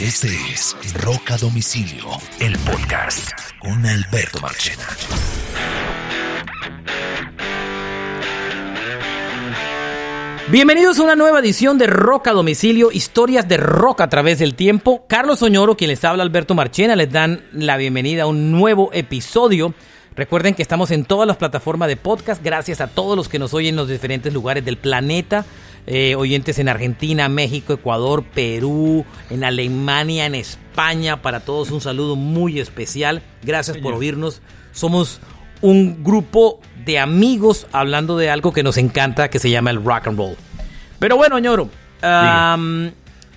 Este es Rock a Domicilio, el podcast con Alberto Marchena. Bienvenidos a una nueva edición de Rock a Domicilio, historias de rock a través del tiempo. Carlos Oñoro, quien les habla Alberto Marchena, les dan la bienvenida a un nuevo episodio. Recuerden que estamos en todas las plataformas de podcast, gracias a todos los que nos oyen en los diferentes lugares del planeta. Eh, oyentes en Argentina, México, Ecuador, Perú, en Alemania, en España. Para todos un saludo muy especial. Gracias por oírnos. Somos un grupo de amigos hablando de algo que nos encanta, que se llama el rock and roll. Pero bueno, ñoro, um,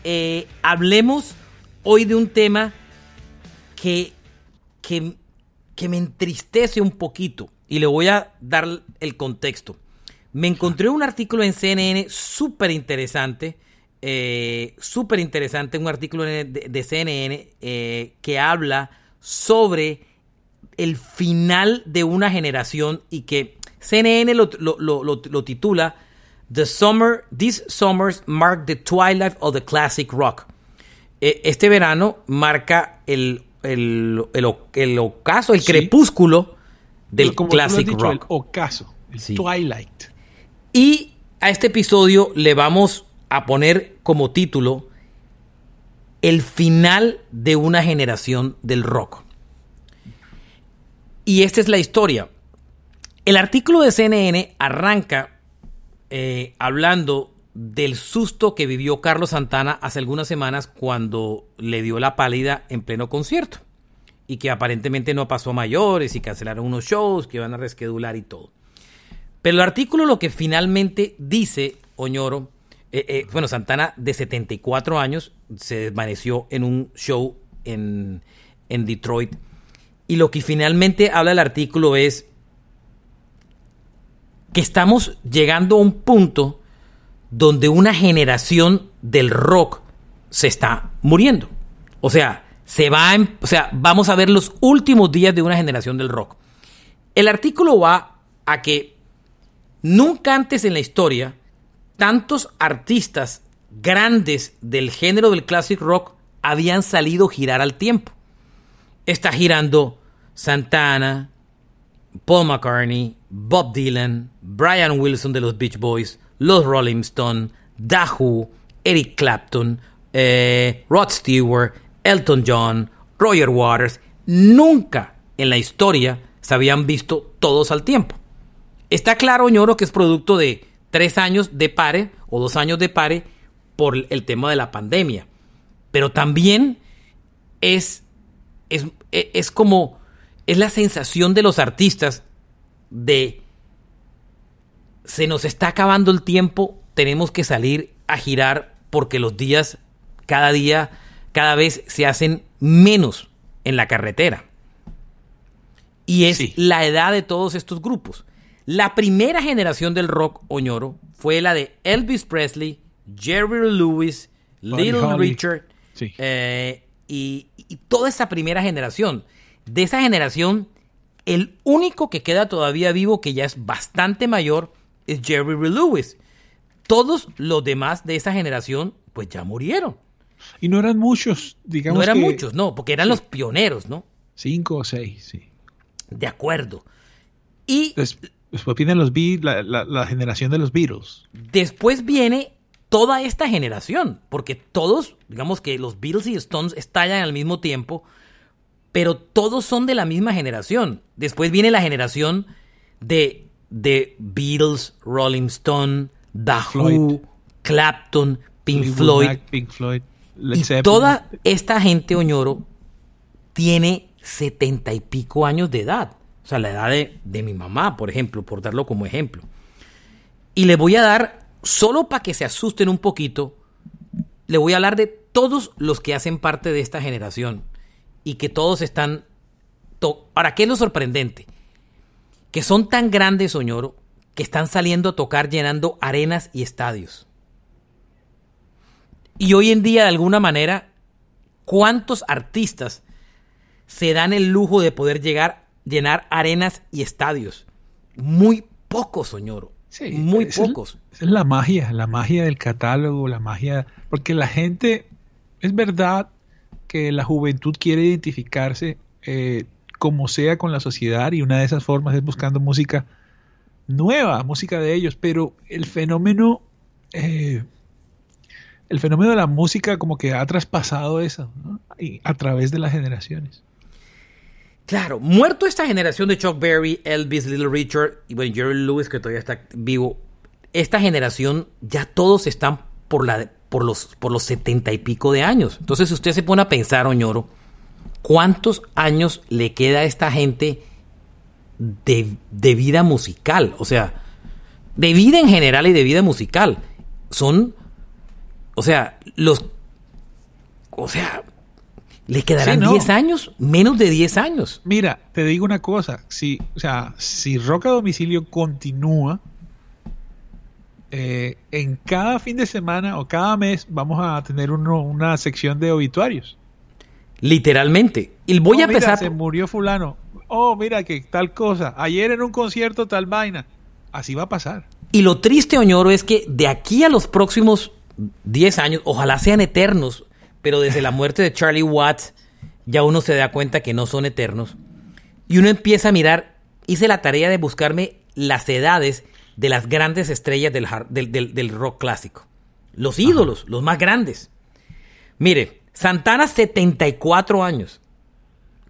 eh, hablemos hoy de un tema que, que, que me entristece un poquito y le voy a dar el contexto. Me encontré un artículo en CNN súper interesante, eh, súper interesante, un artículo de, de CNN eh, que habla sobre el final de una generación y que CNN lo, lo, lo, lo, titula The Summer, These Summers Mark the Twilight of the Classic Rock. Eh, este verano marca el, el, el, el ocaso, el Sí. crepúsculo del Como tú lo has Classic dicho, Rock. El ocaso, el Sí. Twilight. Y a este episodio le vamos a poner como título El final de una generación del rock. Y esta es la historia. El artículo de CNN arranca eh, hablando del susto que vivió Carlos Santana hace algunas semanas cuando le dio la pálida en pleno concierto. Y que aparentemente no pasó a mayores y cancelaron unos shows que iban a reschedular y todo. Pero el artículo lo que finalmente dice, Oñoro, eh, eh, bueno, Santana de 74 años se desvaneció en un show en, en Detroit. Y lo que finalmente habla el artículo es que estamos llegando a un punto donde una generación del rock se está muriendo. O sea, se va em- o sea, vamos a ver los últimos días de una generación del rock. El artículo va a que nunca antes en la historia tantos artistas grandes del género del classic rock habían salido girar al tiempo. Está girando Santana, Paul McCartney, Bob Dylan, Brian Wilson de los Beach Boys, los Rolling Stone, The Who, Eric Clapton, eh, Rod Stewart, Elton John, Roger Waters. Nunca en la historia se habían visto todos al tiempo. Está claro, ñoro, que es producto de tres años de pare o dos años de pare por el tema de la pandemia. Pero también es, es, es como, es la sensación de los artistas de se nos está acabando el tiempo, tenemos que salir a girar porque los días cada día, cada vez se hacen menos en la carretera. Y es Sí. la edad de todos estos grupos. La primera generación del rock oñoro fue la de Elvis Presley, Jerry Lewis, Buddy Little Holly. Richard Sí. eh, y, y toda esa primera generación. De esa generación, el único que queda todavía vivo, que ya es bastante mayor, es Jerry Lewis. Todos los demás de esa generación, pues ya murieron. Y no eran muchos, digamos. no eran que muchos, no, porque eran los pioneros, ¿no? Cinco o seis, sí. De acuerdo. Y Des- Después viene los Be- la, la- la generación de los Beatles. Después viene toda esta generación, porque todos, digamos que los Beatles y Stones estallan al mismo tiempo, pero todos son de la misma generación. Después viene la generación de, de Beatles, Rolling Stone, The Floyd. Who, Clapton, Pink Floyd. Pink Floyd, Y toda esta gente, Oñoro, tiene setenta y pico años de edad. O sea, la edad de, de mi mamá, por ejemplo, por darlo como ejemplo. Y le voy a dar, solo para que se asusten un poquito, le voy a hablar de todos los que hacen parte de esta generación y que todos están... to- Ahora, ¿qué es lo sorprendente? Que son tan grandes, Oñoro, que están saliendo a tocar llenando arenas y estadios. Y hoy en día, de alguna manera, ¿cuántos artistas se dan el lujo de poder llegar, llenar arenas y estadios? Muy pocos, Soñoro. Sí, Muy es- pocos. Es la magia, la magia del catálogo, la magia, porque la gente, es verdad que la juventud quiere identificarse eh, como sea con la sociedad y una de esas formas es buscando música nueva, música de ellos, pero el fenómeno, eh, el fenómeno de la música como que ha traspasado eso ¿no? Y a través de las generaciones. Claro, muerto esta generación de Chuck Berry, Elvis, Little Richard y bueno, Jerry Lewis que todavía está vivo, esta generación ya todos están por, la, por, los, por los setenta y pico de años. Entonces, si usted se pone a pensar, Oñoro, ¿cuántos años le queda a esta gente de, de vida musical? O sea, de vida en general y de vida musical. Son, o sea, los, o sea, le quedarán Sí, no. 10 años, menos de 10 años. Mira, te digo una cosa, si, o sea, si Rock a Domicilio continúa, eh, en cada fin de semana o cada mes vamos a tener uno- una sección de obituarios. Literalmente. Y voy Oh, a mira, empezar. se murió fulano. Oh, mira que tal cosa. Ayer en un concierto tal vaina. Así va a pasar. Y lo triste, Oñoro, es que de aquí a los próximos 10 años, ojalá sean eternos, pero desde la muerte de Charlie Watts, ya uno se da cuenta que no son eternos. Y uno empieza a mirar, hice la tarea de buscarme las edades de las grandes estrellas del, del- del- del rock clásico. Los ídolos, los más grandes. Mire, Santana, 74 años.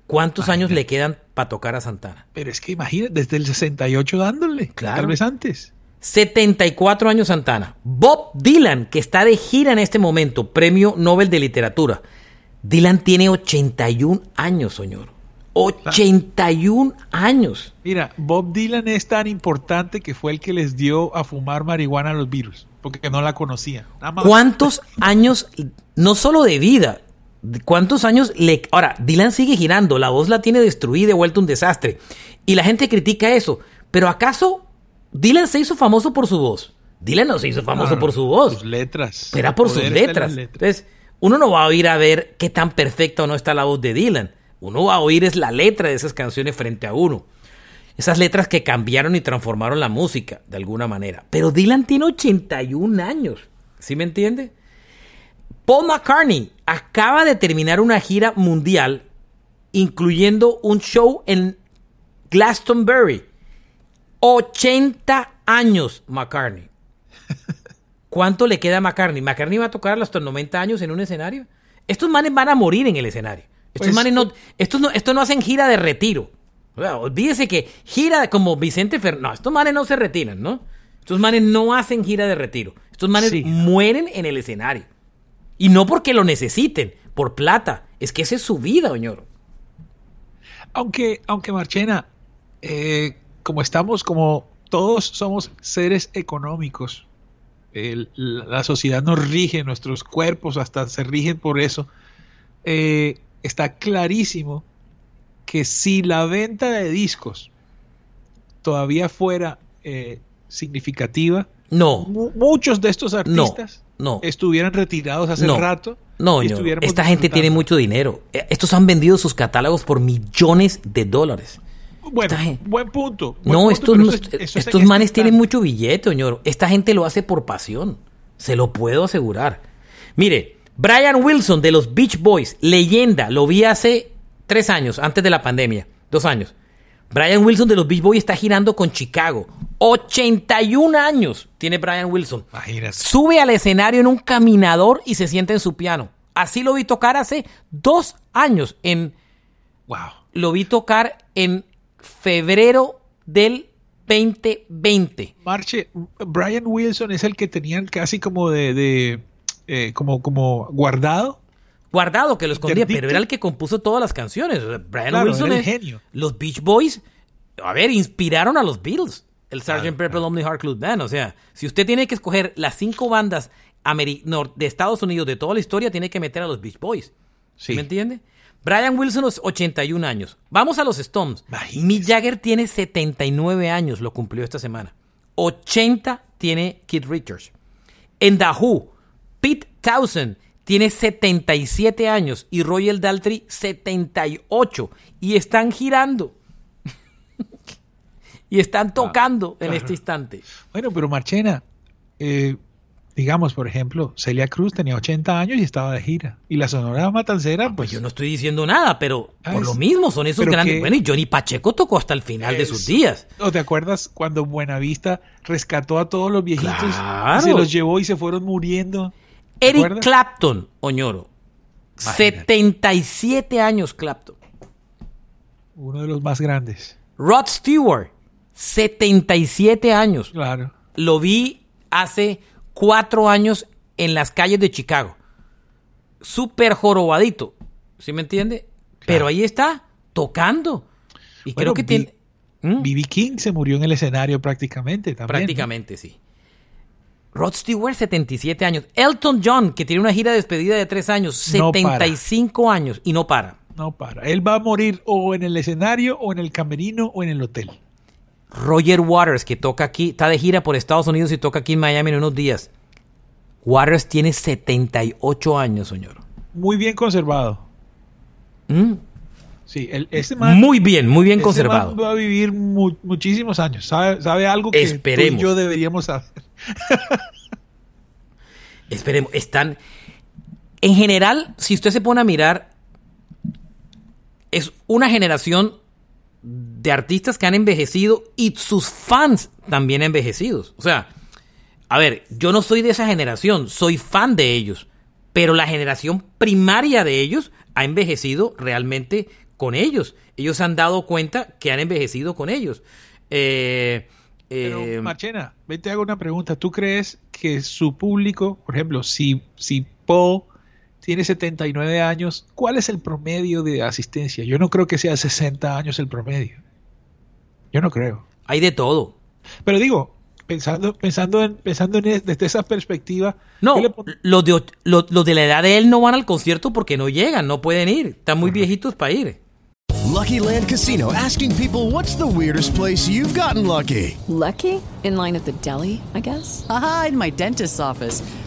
¿Cuántos años le quedan para tocar a Santana? Pero es que imagínate, desde el 68 dándole. Claro. Tal vez antes. 74 años Santana. Bob Dylan, que está de gira en este momento, premio Nobel de Literatura. Dylan tiene 81 años, señor. 81 años. Mira, Bob Dylan es tan importante que fue el que les dio a fumar marihuana a los virus. Porque no la más. ¿Cuántos años, no solo de vida, cuántos años le... Ahora, Dylan sigue girando, la voz la tiene destruida y vuelto un desastre. Y la gente critica eso. Pero ¿acaso Dylan se hizo famoso por su voz? Dylan no se hizo famoso por su voz. Sus letras. Era por sus letras. Entonces, uno no va a oír a ver qué tan perfecta o no está la voz de Dylan. Uno va a oír es la letra de esas canciones frente a uno. Esas letras que cambiaron y transformaron la música, de alguna manera. Pero Dylan tiene 81 años. ¿Sí me entiende? Paul McCartney acaba de terminar una gira mundial, incluyendo un show en Glastonbury. 80 años, McCartney. ¿Cuánto le queda a McCartney? ¿McCartney va a tocar hasta los 90 años en un escenario? Estos manes van a morir en el escenario. Estos Pues- manes no, estos no, estos no hacen gira de retiro. O sea, olvídese que gira como Vicente Fernández. No, estos manes no se retiran, ¿no? Estos manes no hacen gira de retiro. Estos manes Sí. mueren en el escenario. Y no porque lo necesiten, por plata. Es que esa es su vida, Oñoro. Aunque, aunque Marchena, eh, como estamos, como todos somos seres económicos, el- la sociedad nos rige, nuestros cuerpos hasta se rigen por eso, eh, está clarísimo que si la venta de discos todavía fuera eh, significativa, No, mu- muchos de estos artistas no. estuvieran retirados hace No. rato. No, y esta gente tiene mucho dinero. Eh, Estos han vendido sus catálogos por millones de dólares. Bueno, buen punto. buen No, punto, estos, no- eso eso estos manes tienen mucho billete, Oñoro. Esta gente lo hace por pasión. Se lo puedo asegurar. Mire, Brian Wilson de los Beach Boys, leyenda, lo vi hace tres años, antes de la pandemia, dos años. Brian Wilson de los Beach Boys está girando con Chicago. 81 años tiene Brian Wilson. Imagínate. Sube al escenario en un caminador y se sienta en su piano. Así lo vi tocar hace dos años. En, Wow. lo vi tocar en febrero del 2020. Marche, Brian Wilson es el que tenían casi como de, de, eh, como, como guardado. Guardado que lo escondía, pero era el que compuso todas las canciones. Brian Claro, Wilson era el es- genio. Los Beach Boys, a ver, inspiraron a los Beatles. El Sgt. Claro, Pepper Lonely Heart Club Band. O sea, si usted tiene que escoger las cinco bandas ameri- de Estados Unidos de toda la historia, tiene que meter a los Beach Boys. Sí. ¿Me entiende? Brian Wilson es 81 años. Vamos a los Stones. Imagínese. Mick Jagger tiene 79 años, lo cumplió esta semana. 80 tiene Keith Richards. En The Who, Pete Townsend tiene 77 años y Royal Daltrey 78. Y están girando. y están tocando en claro. este instante. Bueno, pero Marchena, eh, digamos, por ejemplo, Celia Cruz tenía 80 años y estaba de gira. Y la Sonora Matancera, Pues pues, yo no estoy diciendo nada, pero Ah, por lo mismo son esos pero grandes. que- Bueno, y Johnny Pacheco tocó hasta el final de sus días. ¿O te acuerdas cuando Buenavista rescató a todos los viejitos Claro. y se los llevó y se fueron muriendo? ¿Te Eric acuerdas? Clapton, Oñoro. Imagínate. 77 años Clapton. Uno de los más grandes. Rod Stewart, 77 años. Claro. Lo vi hace cuatro años en las calles de Chicago. Súper jorobadito. ¿Sí me entiende? Pero ahí está, tocando. Y creo que tiene... ¿Mm? B.B. King se murió en el escenario prácticamente también. Prácticamente, sí. Rod Stewart, 77 años. Elton John, que tiene una gira de despedida de tres años, No para. 75 años y no para. No para. Él va a morir o en el escenario, o en el camerino, o en el hotel. Roger Waters, que toca aquí, está de gira por Estados Unidos y toca aquí en Miami en unos días. Waters tiene 78 años, señor. Muy bien conservado. Mm. Sí, el, ese man, Muy bien, muy bien ese conservado. man va a vivir mu- muchísimos años. Sabe, sabe algo que tú Esperemos. y yo deberíamos saber. Esperemos, están... En general, si usted se pone a mirar, es una generación de artistas que han envejecido y sus fans también envejecidos. O sea, a ver, yo no soy de esa generación, soy fan de ellos, pero la generación primaria de ellos ha envejecido realmente con ellos. Ellos se han dado cuenta que han envejecido con ellos. Eh, Pero, eh, Marchena, ven, te hago una pregunta. ¿Tú crees que su público, por ejemplo, si, si Paul tiene 79 años, ¿cuál es el promedio de asistencia? Yo no creo que sea 60 años el promedio. Yo no creo. hay de todo. Pero digo, pensando, pensando en, pensando en es- desde esa perspectiva, No, los de, och- los, los de la edad de él no van al concierto porque no llegan, no pueden ir. Están muy viejitos para ir. Lucky Land Casino asking people what's the weirdest place you've gotten lucky? Lucky? In line at the deli, I guess? Aha, in my dentist's office.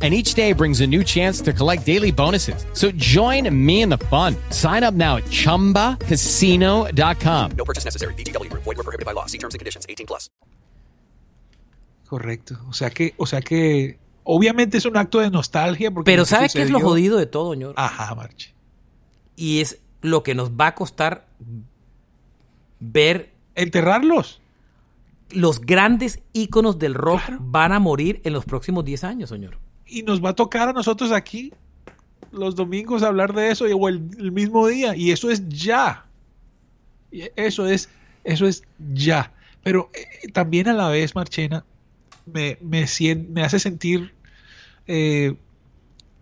And each day brings a new chance to collect daily bonuses. So join me in the fun. Sign up now at chumbacasino.com. No purchase necessary. VGW Group. Void were prohibited by law. See terms and conditions. 18 plus. Correcto. O sea que, o sea que, obviamente es un acto de nostalgia. Porque Pero lo que ¿sabe qué es lo jodido de todo, señor? Ajá, Marche. Y es lo que nos va a costar ver Enterrarlos. los grandes íconos del rock Claro. van a morir en los próximos 10 años, señor. Y nos va a tocar a nosotros aquí los domingos hablar de eso o el, mismo día. Y eso es ya. Eso es, eso es ya. Pero eh, también a la vez, Marchena, me, me, hace sentir. eh,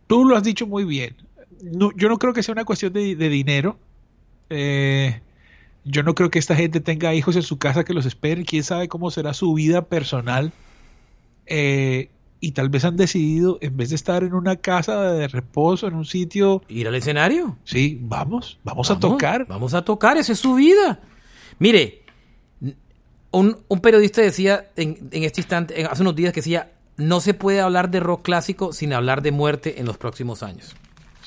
tú lo has dicho muy bien. Yo no creo que sea una cuestión de, de dinero. Eh, yo no creo que esta gente tenga hijos en su casa que los esperen. Quién sabe cómo será su vida personal. Eh, y tal vez han decidido, en vez de estar en una casa de reposo, en un sitio, Ir al escenario. sí, vamos, vamos, a tocar. Vamos a tocar, esa es su vida. Mire, un, un periodista decía en, en este instante, en- hace unos días que decía, no se puede hablar de rock clásico sin hablar de muerte en los próximos años.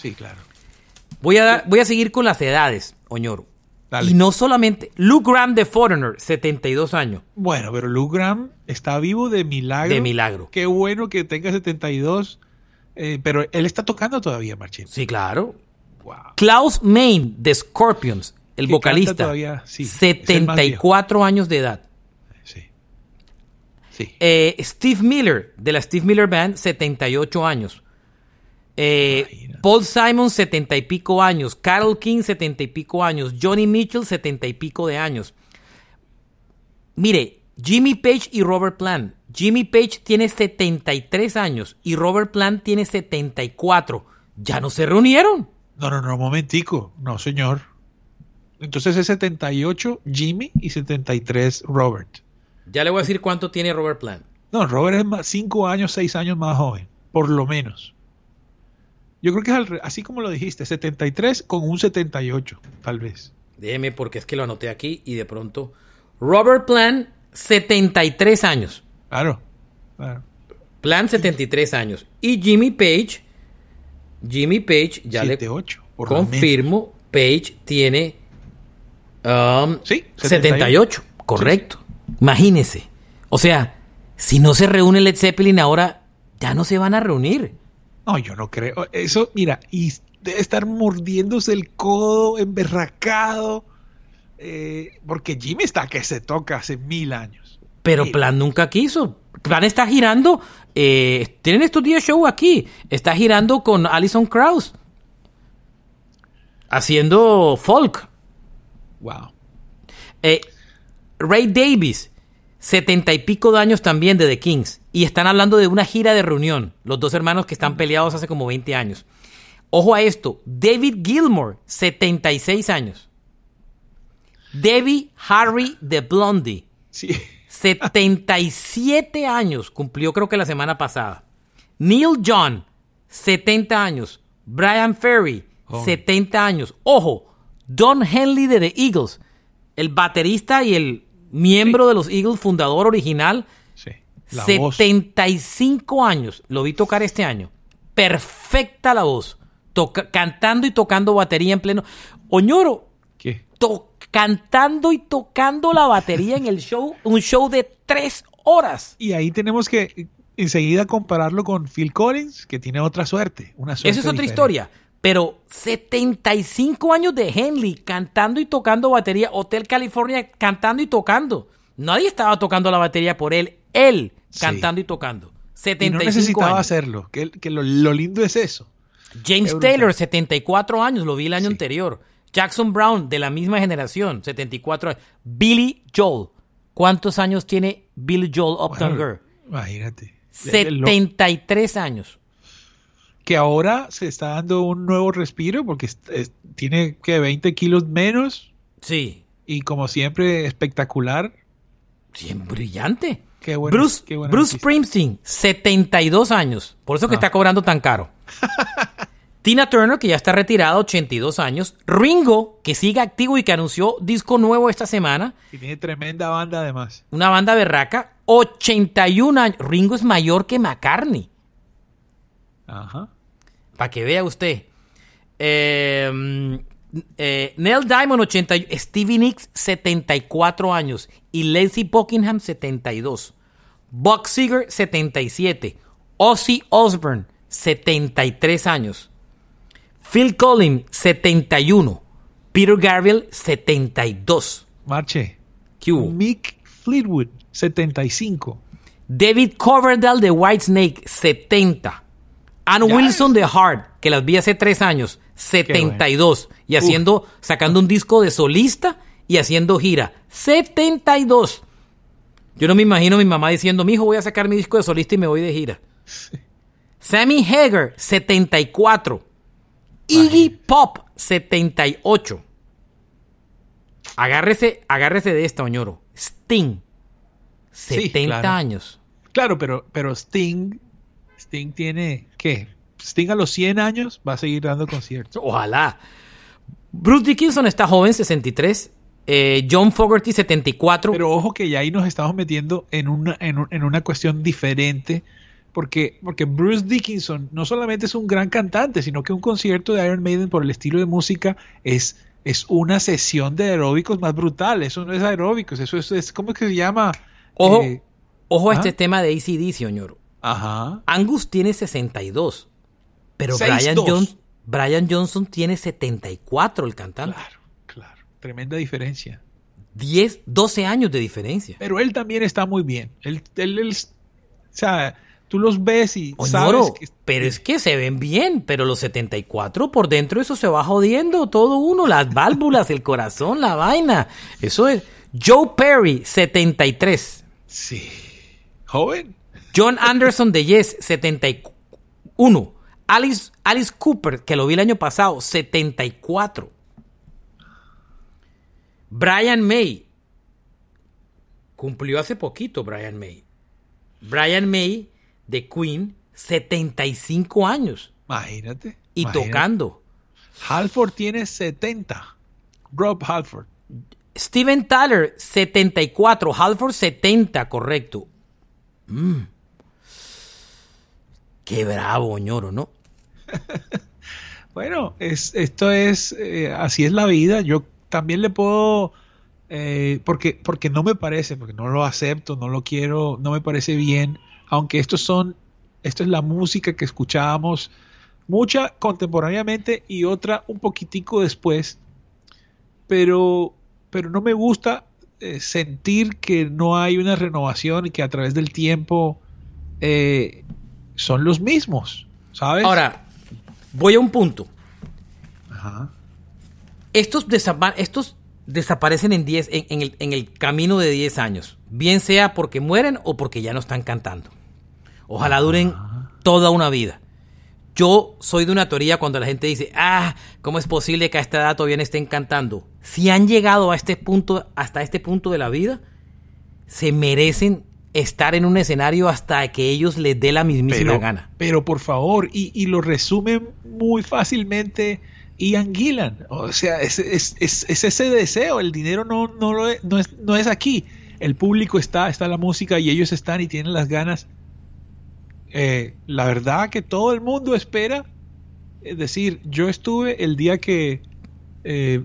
Sí, claro. Voy a, dar- voy a seguir con las edades, Oñoro. Dale. Y no solamente, Luke Graham de Foreigner, 72 años. Bueno, pero Lou Graham está vivo de milagro. De milagro. Qué bueno que tenga 72. eh, pero él está tocando todavía, Marchín. Sí, claro. Wow. Klaus Main de Scorpions, el vocalista, todavía, sí, es el más 74 años de edad. Sí. Sí. Eh, Steve Miller, de la Steve Miller Band, 78 años. Eh. Paul Simon, 70 y pico años. Carol King, 70 y pico años. Johnny Mitchell, 70 y pico de años. Mire, Jimmy Page y Robert Plant. Jimmy Page tiene 73 años y Robert Plant tiene 74. Ya no se reunieron. No, no, no, momentico. No, señor. Entonces es 78 Jimmy y 73 Robert. Ya le voy a decir cuánto tiene Robert Plant. No, Robert es 5 años, 6 años más joven. Por lo menos. Yo creo que es al así como lo dijiste, 73 con un 78, tal vez. Déjeme porque es que lo anoté aquí y de pronto. Robert Plant, 73 años. Claro. claro. Plan 73 años. Y Jimmy Page, Jimmy Page, ya 78, le confirmo, Page tiene um, Sí, 78, correcto. Imagínese. O sea, si no se reúne Led Zeppelin ahora, ya no se van a reunir. No, yo no creo. Eso, mira, y debe estar mordiéndose el codo, emberracado. eh, porque Jimmy está que se toca hace mil años. Pero. Plan nunca quiso. Plan está girando. eh, tienen estos días show aquí. Está girando con Alison Krauss. Haciendo folk. Wow. Eh, Ray Davis, setenta y pico de años también de The Kings. Y están hablando de una gira de reunión. Los dos hermanos que están peleados hace como 20 años. Ojo a esto. David Gilmour, 76 años. Debbie Harry de Blondie, Sí. 77 años. Cumplió creo que la semana pasada. Neil John, 70 años. Brian Ferry, 70 años. Ojo, Don Henley de The Eagles, el baterista y el miembro de los Eagles, fundador original, La voz. 75 años. Lo vi tocar este año. Perfecta la voz. Toca- cantando y tocando batería en pleno. Oñoro, ¿Qué? to- cantando y tocando la batería en el show. Un show de tres horas. Y ahí tenemos que enseguida compararlo con Phil Collins, que tiene otra suerte. Una suerte Esa es otra diferente. historia. Pero 75 años de Henley cantando y tocando batería. Hotel California cantando y tocando. Nadie estaba tocando la batería por él. Él Sí. cantando y tocando. Y no 75 necesitaba años. hacerlo. Que, que lo, lo lindo es eso. James. Taylor, 74 años, lo vi el año Sí. anterior. Jackson Brown, de la misma generación, 74 años. Billy Joel, ¿cuántos años tiene Billy Joel Upton Bueno, Girl? Imagínate. El lo- 73 años. que ahora se está dando un nuevo respiro porque es- es- tiene que 20 kilos menos Sí, y como siempre espectacular. bien brillante. Qué bueno, Bruce, qué buena Bruce. Springsteen, 72 años. Por eso que Ah. está cobrando tan caro. Tina Turner, que ya está retirada, 82 años. Ringo, que sigue activo y que anunció disco nuevo esta semana. Y tiene tremenda banda además. Una banda berraca, 81 años. Ringo es mayor que McCartney. Ajá. Para que vea usted. Eh, eh, Neil Diamond, 80. y- Stevie Nicks, 74 años. Y Lacey Buckingham, 72. Buck Seeger, 77. Ozzy Osbourne, 73 años. Phil Collins, 71. Peter Gabriel, 72. Marche. ¿Qué hubo? Mick Fleetwood, 75. David Coverdale de Whitesnake, 70. Ann Wilson de Hard, que las vi hace tres años, 72. Y haciendo, sacando un disco de solista y haciendo gira. 72. Yo no me imagino a mi mamá diciendo, mi hijo, voy a sacar mi disco de solista y me voy de gira. Sammy Hager, 74. Iggy Pop, 78. Agárrese, agárrese de esta, Oñoro. Sting. Sí, 70 claro. años. Claro, pero, pero Sting, Sting tiene, ¿qué? Sting a los 100 años va a seguir dando conciertos. Ojalá. Bruce Dickinson está joven, 63. Eh, John Fogerty, 74. Pero ojo que ya ahí nos estamos metiendo en una, en, un- en una cuestión diferente, porque, porque Bruce Dickinson no solamente es un gran cantante, sino que un concierto de Iron Maiden por el estilo de música es, es una sesión de aeróbicos más brutal. Eso no es aeróbicos, eso es, es ¿cómo es que se llama? Ojo, Eh, ojo a ¿ah? este tema de ACDC, Oñoro. ajá. Angus tiene 62. Pero Brian. Jones, Brian Johnson tiene 74, el cantante. Claro. Tremenda diferencia. 10, 12 años de diferencia. Pero él también está muy bien. Él, él- él- o sea, tú los ves y Oñoro, sabes que pero es que se ven bien, pero los 74 por dentro eso se va jodiendo todo uno, las válvulas, el corazón, la vaina. Eso es. Joe Perry, 73. sí. Joven. John Anderson de Yes, 71. Alice, Alice Cooper, que lo vi el año pasado, 74. Brian May. Cumplió hace poquito Brian May. Brian May de Queen, 75 años. Imagínate. Y imagínate. tocando. Halford tiene 70. Rob Halford. Steven Tyler, 74. Halford, 70, correcto. Mm. Qué bravo, ñoro, ¿no? Bueno, es, esto es, eh, así es la vida. Yo también le puedo, eh, porque, porque no me parece, porque no lo acepto, no lo quiero, no me parece bien, aunque estos son, esto es la música que escuchábamos, mucha contemporáneamente y otra un poquitico después, pero, pero no me gusta eh, sentir que no hay una renovación y que a través del tiempo eh, son los mismos, ¿sabes? Ahora, voy a un punto. Ajá. Estos, desapa- estos desaparecen en, 10, en, en el, en el camino de 10 años. Bien sea porque mueren o porque ya no están cantando. Ojalá duren toda una vida. Yo soy de una teoría cuando la gente dice, ah, ¿cómo es posible que a esta edad todavía no estén cantando? Si han llegado a este punto, hasta este punto de la vida, se merecen estar en un escenario hasta que ellos les dé la mismísima pero, gana. Pero por favor, y, y lo resume muy fácilmente Ian Gillan. O sea, es, es- es- es ese deseo. El dinero no, no, lo es, no, es, no es aquí. El público está, está la música y ellos están y tienen las ganas. Eh, la verdad que todo el mundo espera. Es decir, yo estuve el día que eh,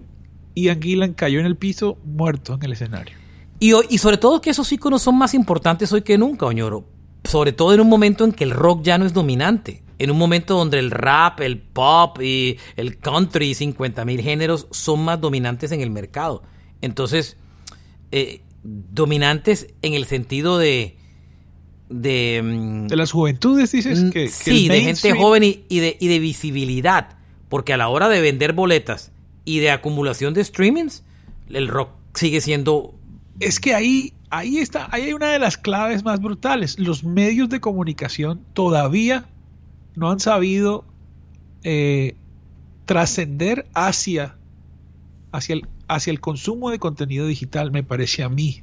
Ian Gillan cayó en el piso muerto en el escenario. Y, y sobre todo que esos íconos son más importantes hoy que nunca, Oñoro. Sobre todo en un momento en que el rock ya no es dominante. En un momento donde el rap, el pop y el country y 50 mil géneros son más dominantes en el mercado. Entonces, eh, dominantes en el sentido de... De, mm, De las juventudes, dices que, sí, de gente joven y, y de, y de visibilidad. Porque a la hora de vender boletas y de acumulación de streamings, el rock sigue siendo... Es que ahí, ahí está, ahí hay una de las claves más brutales. Los medios de comunicación todavía no han sabido eh, trascender hacia, hacia, el, hacia el consumo de contenido digital, me parece a mí.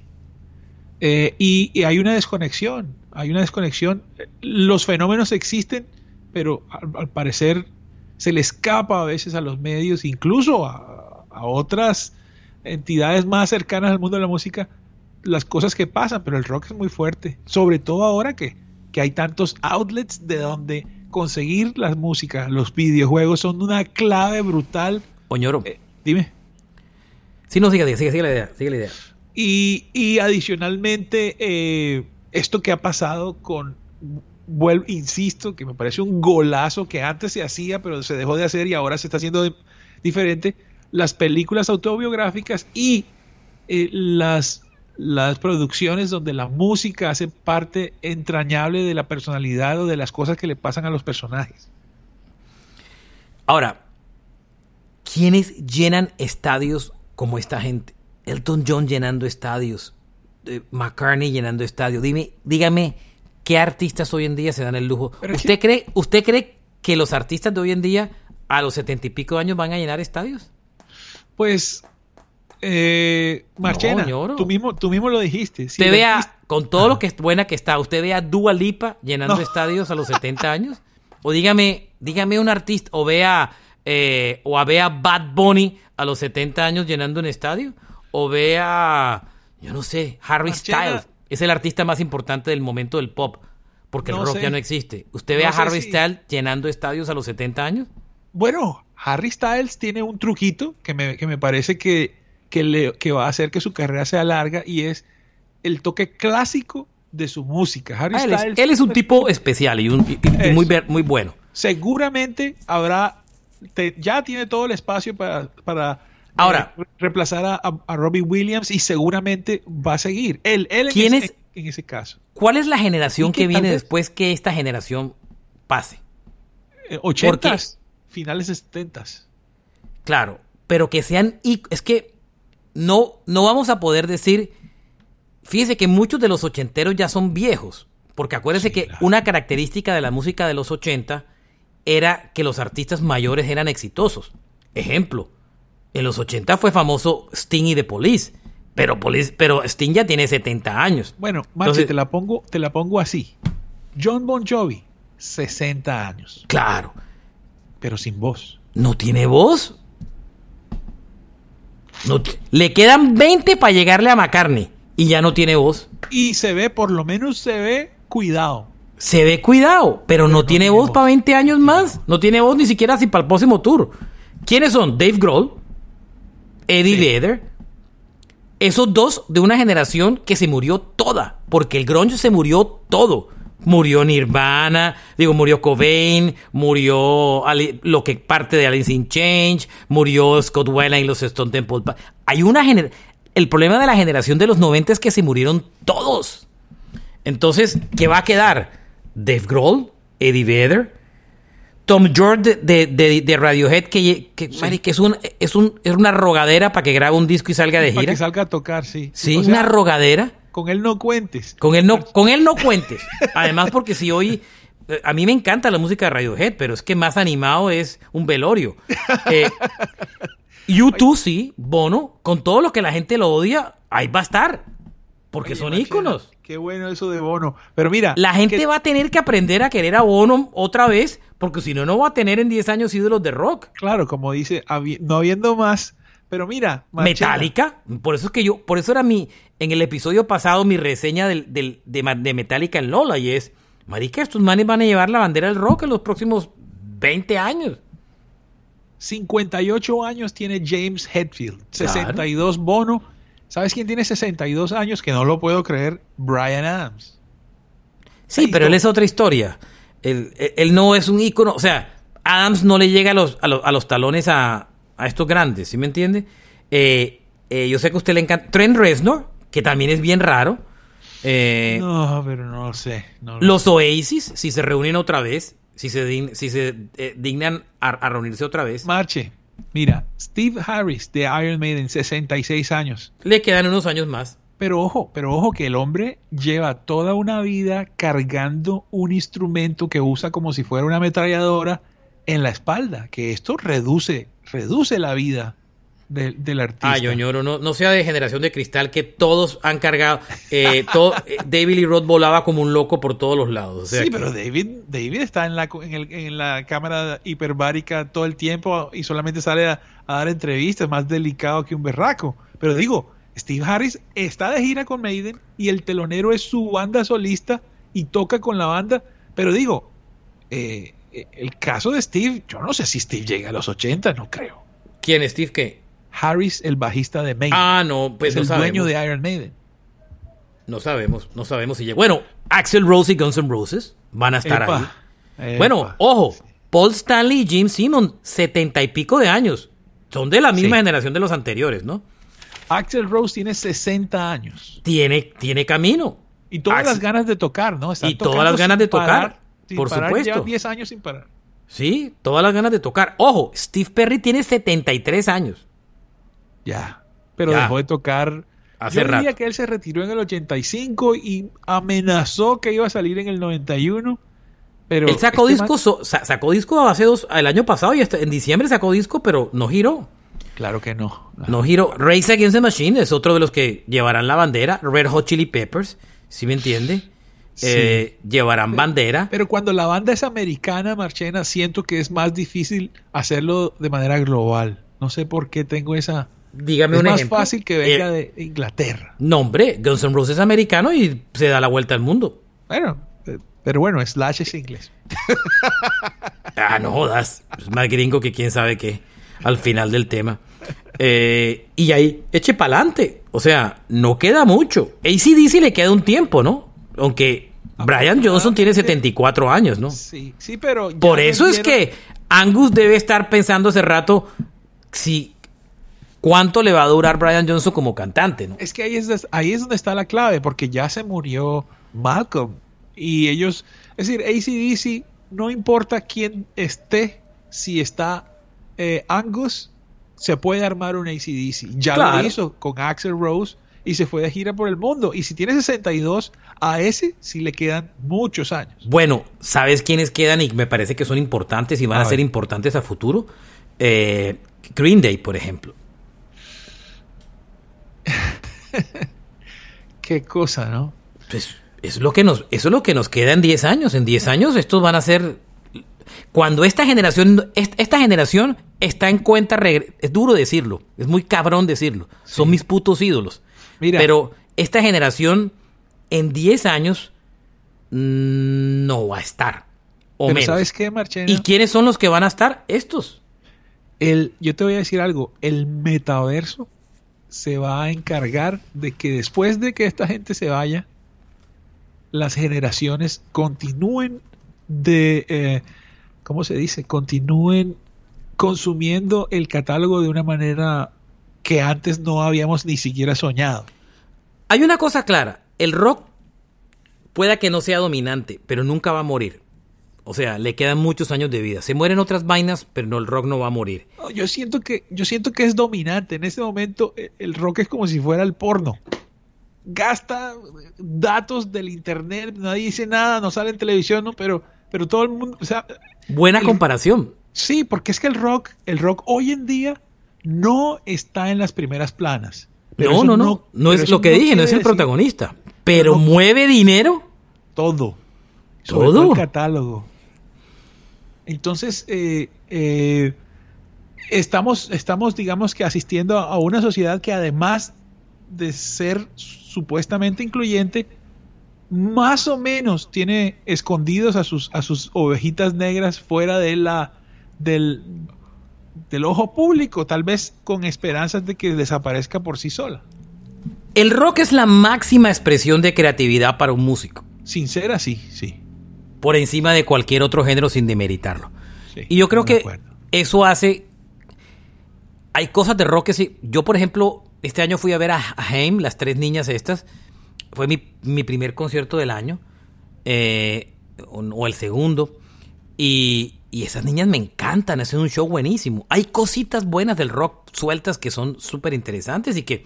Eh, y, hay una desconexión, hay una desconexión. Los fenómenos existen, pero al, al parecer se le escapa a veces a los medios, incluso a, a otras entidades más cercanas al mundo de la música, las cosas que pasan, pero el rock es muy fuerte, sobre todo ahora que, que hay tantos outlets de donde conseguir la música, los videojuegos son una clave brutal. Oñoro. Eh, dime. Sí, no, sigue, sigue, sigue la idea, sigue la idea. Y, y adicionalmente, eh, esto que ha pasado con, vuelvo, insisto, que me parece un golazo que antes se hacía, pero se dejó de hacer y ahora se está haciendo de- diferente, las películas autobiográficas y eh, las, las producciones donde la música hace parte entrañable de la personalidad o de las cosas que le pasan a los personajes. Ahora, ¿quiénes llenan estadios como esta gente? Elton John llenando estadios, eh, McCartney llenando estadios. Dime, dígame, ¿qué artistas hoy en día se dan el lujo? Pero ¿Usted cree, ¿Usted cree que los artistas de hoy en día a los setenta y pico de años van a llenar estadios? Pues Eh, Marchena, No, tú mismo, tú mismo lo dijiste. Si Usted vea, con todo lo que es buena que está, usted vea a Dua Lipa llenando No. estadios a los 70 años. O dígame, dígame un artista, o vea, eh, o a vea Bad Bunny a los 70 años llenando un estadio. O vea, yo no sé, Harry Marchena. Styles. Es el artista más importante del momento del pop. Porque el rock sé. ya no existe. ¿Usted ve a Harry si- Styles llenando estadios a los 70 años? Bueno, Harry Styles tiene un truquito que me, que me parece que, que, le, que va a hacer que su carrera sea larga y es el toque clásico de su música. Harry Ah, él, es, Styles él es un tipo especial y, un- y- y Eso. muy, muy bueno. seguramente habrá, te- ya tiene todo el espacio para, para eh, Ahora. reemplazar a, a- a Robbie Williams y seguramente va a seguir. Él, él en, ¿Quién ese, es? en ese caso. ¿Cuál es la generación que que viene después que esta generación pase? Eh, 80s, finales de 70s. Claro, pero que sean... Es que no, no vamos a poder decir... Fíjese que muchos de los ochenteros ya son viejos. Porque acuérdese Sí, que claro. una característica de la música de los 80 era que los artistas mayores eran exitosos. Ejemplo, en los 80 fue famoso Sting y The Police. Pero, Police, pero Sting ya tiene 70 años. Bueno, Machi, Entonces- te la pongo, te la pongo así. John Bon Jovi, 60 años, Claro, pero sin voz. no tiene voz. No le quedan 20 para llegarle a McCartney y ya no tiene voz. Y se ve, por lo menos se ve cuidado. Se ve cuidado, pero, no, tiene, tiene voz, voz. para 20 años más. No tiene voz ni siquiera así para el próximo tour. ¿Quiénes son? Dave Grohl, Eddie Vedder. Esos dos de una generación que se murió toda, porque el grunge se murió todo. Murió Nirvana, digo, murió Cobain, murió Ali- lo que parte de Alice in Change, murió Scott Weiland y los Stone Temple. Hay una gener- el problema de la generación de los 90 es que se murieron todos. Entonces, ¿qué va a quedar? Dave Grohl, Eddie Vedder, Tom York de, de- de- Radiohead, que, que, mari, que es, un, es, un, es una rogadera para que grabe un disco y salga de Para gira. que salga a tocar, sí. Sí, O sea, una rogadera. Con él no cuentes. Con él no, con él no cuentes. Además, porque si hoy. eh, A mí me encanta la música de Radiohead, pero es que más animado es un velorio. Eh, YouTube, sí, Bono, con todo lo que la gente lo odia, ahí va a estar. Porque Oye, son Marcela, íconos. Qué bueno eso de Bono. Pero mira. La gente que- va a tener que aprender a querer a Bono otra vez, porque si no, no va a tener en 10 años ídolos de rock. Claro, como dice, habi- no habiendo más. Pero mira, Metallica, por eso es que yo, por eso era mi, en el episodio pasado, mi reseña del, del- de, Metallica en Lola, y es, marica, estos manes van a llevar la bandera del rock en los próximos 20 años. 58 años tiene James Hetfield, 62 Bono. ¿Sabes quién tiene 62 años? Que no lo puedo creer, Brian Adams. Sí, pero él es otra historia. Él, él- él no es un ícono, o sea, Adams no le llega a los, a los, a los talones a, a estos grandes, ¿sí me entiende? Eh, eh, yo sé que a usted le encanta. Trent Reznor, que también es bien raro. Eh, No, pero no lo sé. no lo Los Oasis, si se reúnen otra vez, si se, dign- si se dignan a, a reunirse otra vez, Marche, mira, Steve Harris de Iron Maiden, 66 años. le quedan unos años más. Pero ojo, pero ojo que el hombre lleva toda una vida cargando un instrumento que usa como si fuera una ametralladora en la espalda, que esto reduce, reduce la vida del- del artista. Ah, ñoro, no, no sea de generación de cristal que todos han cargado. eh, todo, eh, David Lee Roth volaba como un loco por todos los lados. o sea sí, que- pero David, David está en la, en, el- en la cámara hiperbárica todo el tiempo y solamente sale a, a dar entrevistas, más delicado que un berraco. Pero digo, Steve Harris está de gira con Maiden y el telonero es su banda solista y toca con la banda. Pero digo, eh, el caso de Steve, yo no sé si Steve llega a los 80, no creo. ¿Quién, Steve, qué? Harris, el bajista de Maiden, Ah, no, pues es no el sabemos. dueño de Iron Maiden. No sabemos, no sabemos si llega. Bueno, Axel Rose y Guns N' Roses van a estar Epa, ahí. epa. Bueno, ojo, Paul Stanley y Jim Simmons, setenta y pico de años. Son de la misma Sí. generación de los anteriores, ¿no? Axel Rose tiene 60 años. Tiene, tiene camino. Y todas Axel- las ganas de tocar, ¿no? Están Y todas las ganas de tocar, sin por parar, supuesto. Lleva 10 años sin parar. Sí, todas las ganas de tocar. Ojo, Steve Perry tiene 73 años. Ya. Pero Ya. dejó de tocar. Hace Yo diría rato. que él se retiró en el 85 y amenazó que iba a salir en el 91. Pero Él sacó este disco, so- sacó disco hace dos, el año pasado y hasta en diciembre sacó disco, pero no giró. Claro que no. No Hero. Race Against the Machine es otro de los que llevarán la bandera. Red Hot Chili Peppers, ¿sí me entiende? Sí. Eh, llevarán bandera. Pero cuando la banda es americana, Marchena, siento que es más difícil hacerlo de manera global. No sé por qué tengo esa... Dígame es un más ejemplo. fácil que venga Eh, de Inglaterra. No, hombre, Guns N' Roses es americano y se da la vuelta al mundo. Bueno, eh, pero bueno, Slash es inglés. Ah, no jodas. Es más gringo que quién sabe qué. Al final del tema. Eh, y ahí, eche pa'lante. O sea, no queda mucho. ACDC le queda un tiempo, ¿no? Aunque Brian Johnson tiene 74 años, ¿no? Sí, sí, pero... Por eso es que Angus debe estar pensando hace rato si cuánto le va a durar Brian Johnson como cantante, ¿no? Es que ahí es, ahí es donde está la clave, porque ya se murió Malcolm. Y ellos, es decir, ACDC, no importa quién esté, si está eh, Angus, se puede armar un ACDC. Ya Claro. lo hizo con Axel Rose y se fue de gira por el mundo. Y si tiene 62, a ese sí le quedan muchos años. Bueno, ¿sabes quiénes quedan y me parece que son importantes y van a, A ser importantes a futuro? Eh, Green Day, por ejemplo. Qué cosa, ¿no? Pues es lo que nos, eso es lo que nos queda en 10 años. En 10 años estos van a ser... Cuando esta generación, est- esta generación está en cuenta, es duro decirlo, es muy cabrón decirlo, son mis putos ídolos. Mira. Pero esta generación en 10 años no va a estar. O Pero menos. ¿sabes qué, Marchena? ¿Y quiénes son los que van a estar? Estos. El, yo te voy a decir algo, el metaverso se va a encargar de que después de que esta gente se vaya, las generaciones continúen de, eh, ¿cómo se dice? Continúen consumiendo el catálogo de una manera que antes no habíamos ni siquiera soñado. Hay una cosa clara, el rock pueda que no sea dominante, pero nunca va a morir. O sea, le quedan muchos años de vida. Se mueren otras vainas, pero no, el rock no va a morir. Yo siento que, yo siento que es dominante. En este momento eh, el rock es como si fuera el porno. Gasta datos del internet, nadie dice nada, no sale en televisión, ¿no? pero, pero todo el mundo, o sea, Buena El- comparación. sí, porque es que el rock, el rock hoy en día no está en las primeras planas. Pero No, no, no. No, pero es lo que dije, no es el protagonista. Pero no- mueve dinero. Todo. Todo. el catálogo. Entonces, eh, eh, estamos, estamos, digamos que asistiendo a una sociedad que además de ser supuestamente incluyente, más o menos tiene escondidos a sus, a sus ovejitas negras fuera de la, del, del ojo público, tal vez con esperanzas de que desaparezca por sí sola. El rock es la máxima expresión de creatividad para un músico. Sin ser así, sí. Por encima de cualquier otro género sin demeritarlo. sí, Y yo creo que acuerdo. eso hace. Hay cosas de rock que sí. Yo, por ejemplo, este año fui a ver a, a Haim, las tres niñas estas. Fue mi, mi primer concierto del año. eh, o, o el segundo. Y, y esas niñas me encantan. Hacen un show buenísimo. Hay cositas buenas del rock sueltas que son súper interesantes y que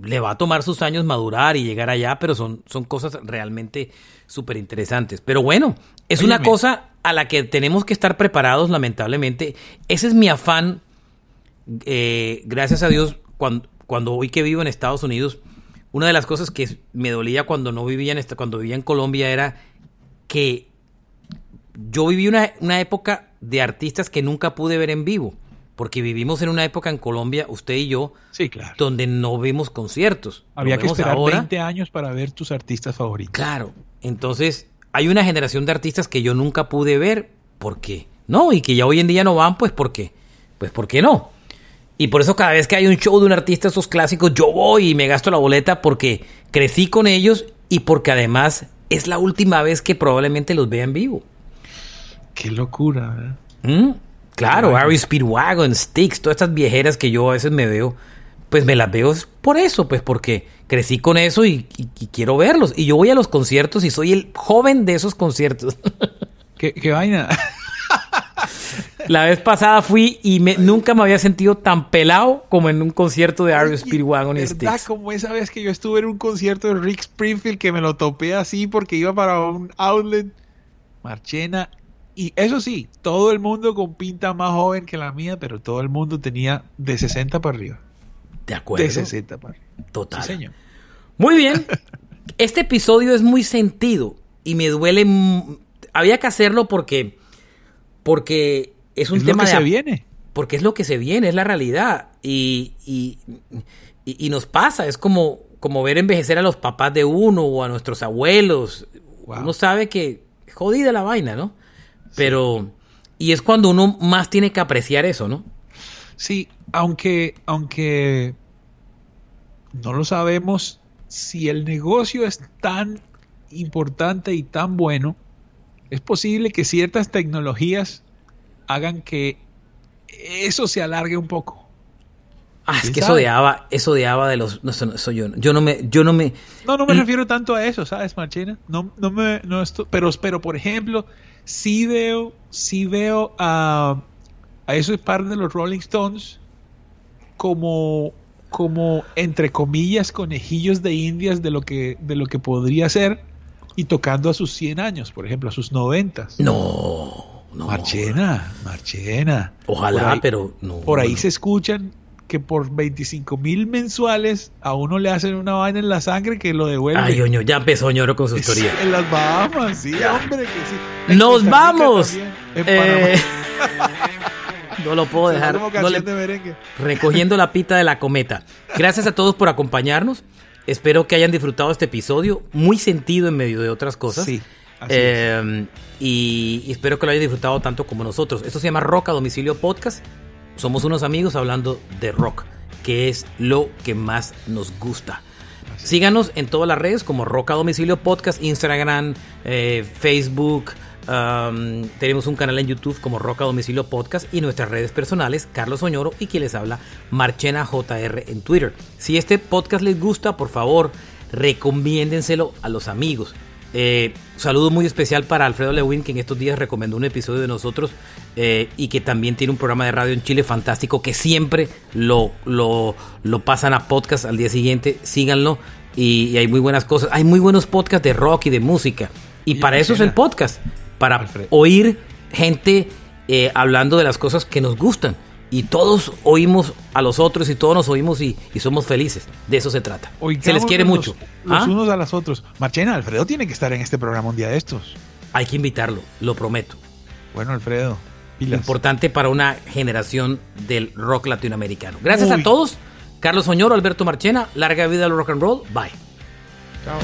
le va a tomar sus años madurar y llegar allá, pero son, son cosas realmente súper interesantes. Pero bueno, es una cosa a la que tenemos que estar preparados, lamentablemente. Ese es mi afán. eh, gracias a Dios, cuando, cuando hoy que vivo en Estados Unidos, una de las cosas que me dolía cuando no vivía en esta, cuando vivía en Colombia era que yo viví una, una época de artistas que nunca pude ver en vivo. Porque vivimos en una época en Colombia, usted y yo, Sí, claro. donde no vemos conciertos. Había que esperar ahora. 20 años para ver tus artistas favoritos. Claro. Entonces, hay una generación de artistas que yo nunca pude ver. ¿Por qué? No, y que ya hoy en día no van, pues ¿por qué? Pues ¿por qué no? Y por eso cada vez que hay un show de un artista, esos clásicos, yo voy y me gasto la boleta porque crecí con ellos y porque además es la última vez que probablemente los vea en vivo. Qué locura, ¿verdad? ¿Mm? Claro. Harry Speedwagon, Sticks, todas estas viejeras que yo a veces me veo, pues me las veo por eso, pues porque crecí con eso y, y- y quiero verlos. Y yo voy a los conciertos y soy el joven de esos conciertos. ¿Qué, qué vaina? La vez pasada fui y me- nunca me había sentido tan pelado como en un concierto de Harry Speedwagon y. Sticks. Como esa vez que yo estuve en un concierto de Rick Springfield que me lo topé así porque iba para un outlet. Marchena, Y eso sí, todo el mundo con pinta más joven que la mía, pero todo el mundo tenía de 60 para arriba. De acuerdo. De 60 para arriba. Total. Sí, señor. Muy bien. Este episodio es muy sentido y me duele. Había que hacerlo porque. Porque es un Es lo tema que de. se viene. Porque es lo que se viene, es la realidad. Y, y, y- y nos pasa. Es como, como ver envejecer a los papás de uno o a nuestros abuelos. Wow. Uno sabe que jodida la vaina, ¿no? Pero. Y es cuando uno más tiene que apreciar eso, ¿no? Sí, aunque, aunque no lo sabemos, si el negocio es tan importante y tan bueno, es posible que ciertas tecnologías hagan que eso se alargue un poco. Ah, es ¿Quién que eso sabe? Ava, eso de Ava de los. No, eso yo, no- yo no me. Yo no me. No, no me Mm. refiero tanto a eso, ¿sabes, Marchena? No, no me, no esto, pero, pero por ejemplo, sí veo, sí veo a, a esos par de los Rolling Stones como, como entre comillas conejillos de indias de lo que, de lo que podría ser y tocando a sus 100 años, por ejemplo, a sus 90. No, no. Marchena, Marchena. Ojalá, ahí- pero no. Por ahí no. se escuchan que por 25 mil mensuales a uno le hacen una vaina en la sangre que lo devuelve. Ay, oño, ya empezó ñoro con su historia. En las Bahamas, sí, hombre, que sí. En ¡Nos vamos! Eh, no lo puedo dejar. no le- de recogiendo la pita de la cometa. Gracias a todos por acompañarnos. Espero que hayan disfrutado este episodio, muy sentido en medio de otras cosas. Sí, así Eh, y, y espero que lo hayan disfrutado tanto como nosotros. Esto se llama Rock a Domicilio Podcast. Somos unos amigos hablando de rock, que es lo que más nos gusta. Síganos en todas las redes como Rock a Domicilio Podcast, Instagram, eh, Facebook. um, tenemos un canal en YouTube como Rock a Domicilio Podcast y nuestras redes personales, Carlos Oñoro y quien les habla, Marchena JR en Twitter. Si este podcast les gusta, por favor, recomiéndenselo a los amigos. Eh, saludo muy especial para Alfredo Lewin, que en estos días recomendó un episodio de nosotros eh, y que también tiene un programa de radio en Chile fantástico que siempre lo, lo, lo pasan a podcast al día siguiente. Síganlo y, y hay muy buenas cosas. Hay muy buenos podcasts de rock y de música. Y para eso es el podcast, para Alfredo. oír gente eh, hablando de las cosas que nos gustan. Y todos oímos a los otros y todos nos oímos y, y somos felices. De eso se trata. se les quiere los- mucho. Los ¿Ah? unos a los otros. Marchena, Alfredo tiene que estar en este programa un día de estos. Hay que invitarlo, lo prometo. Bueno, Alfredo, pilas. Importante para una generación del rock latinoamericano. Gracias a todos. Carlos Oñoro, Alberto Marchena, larga vida al rock and roll. Bye. Chao.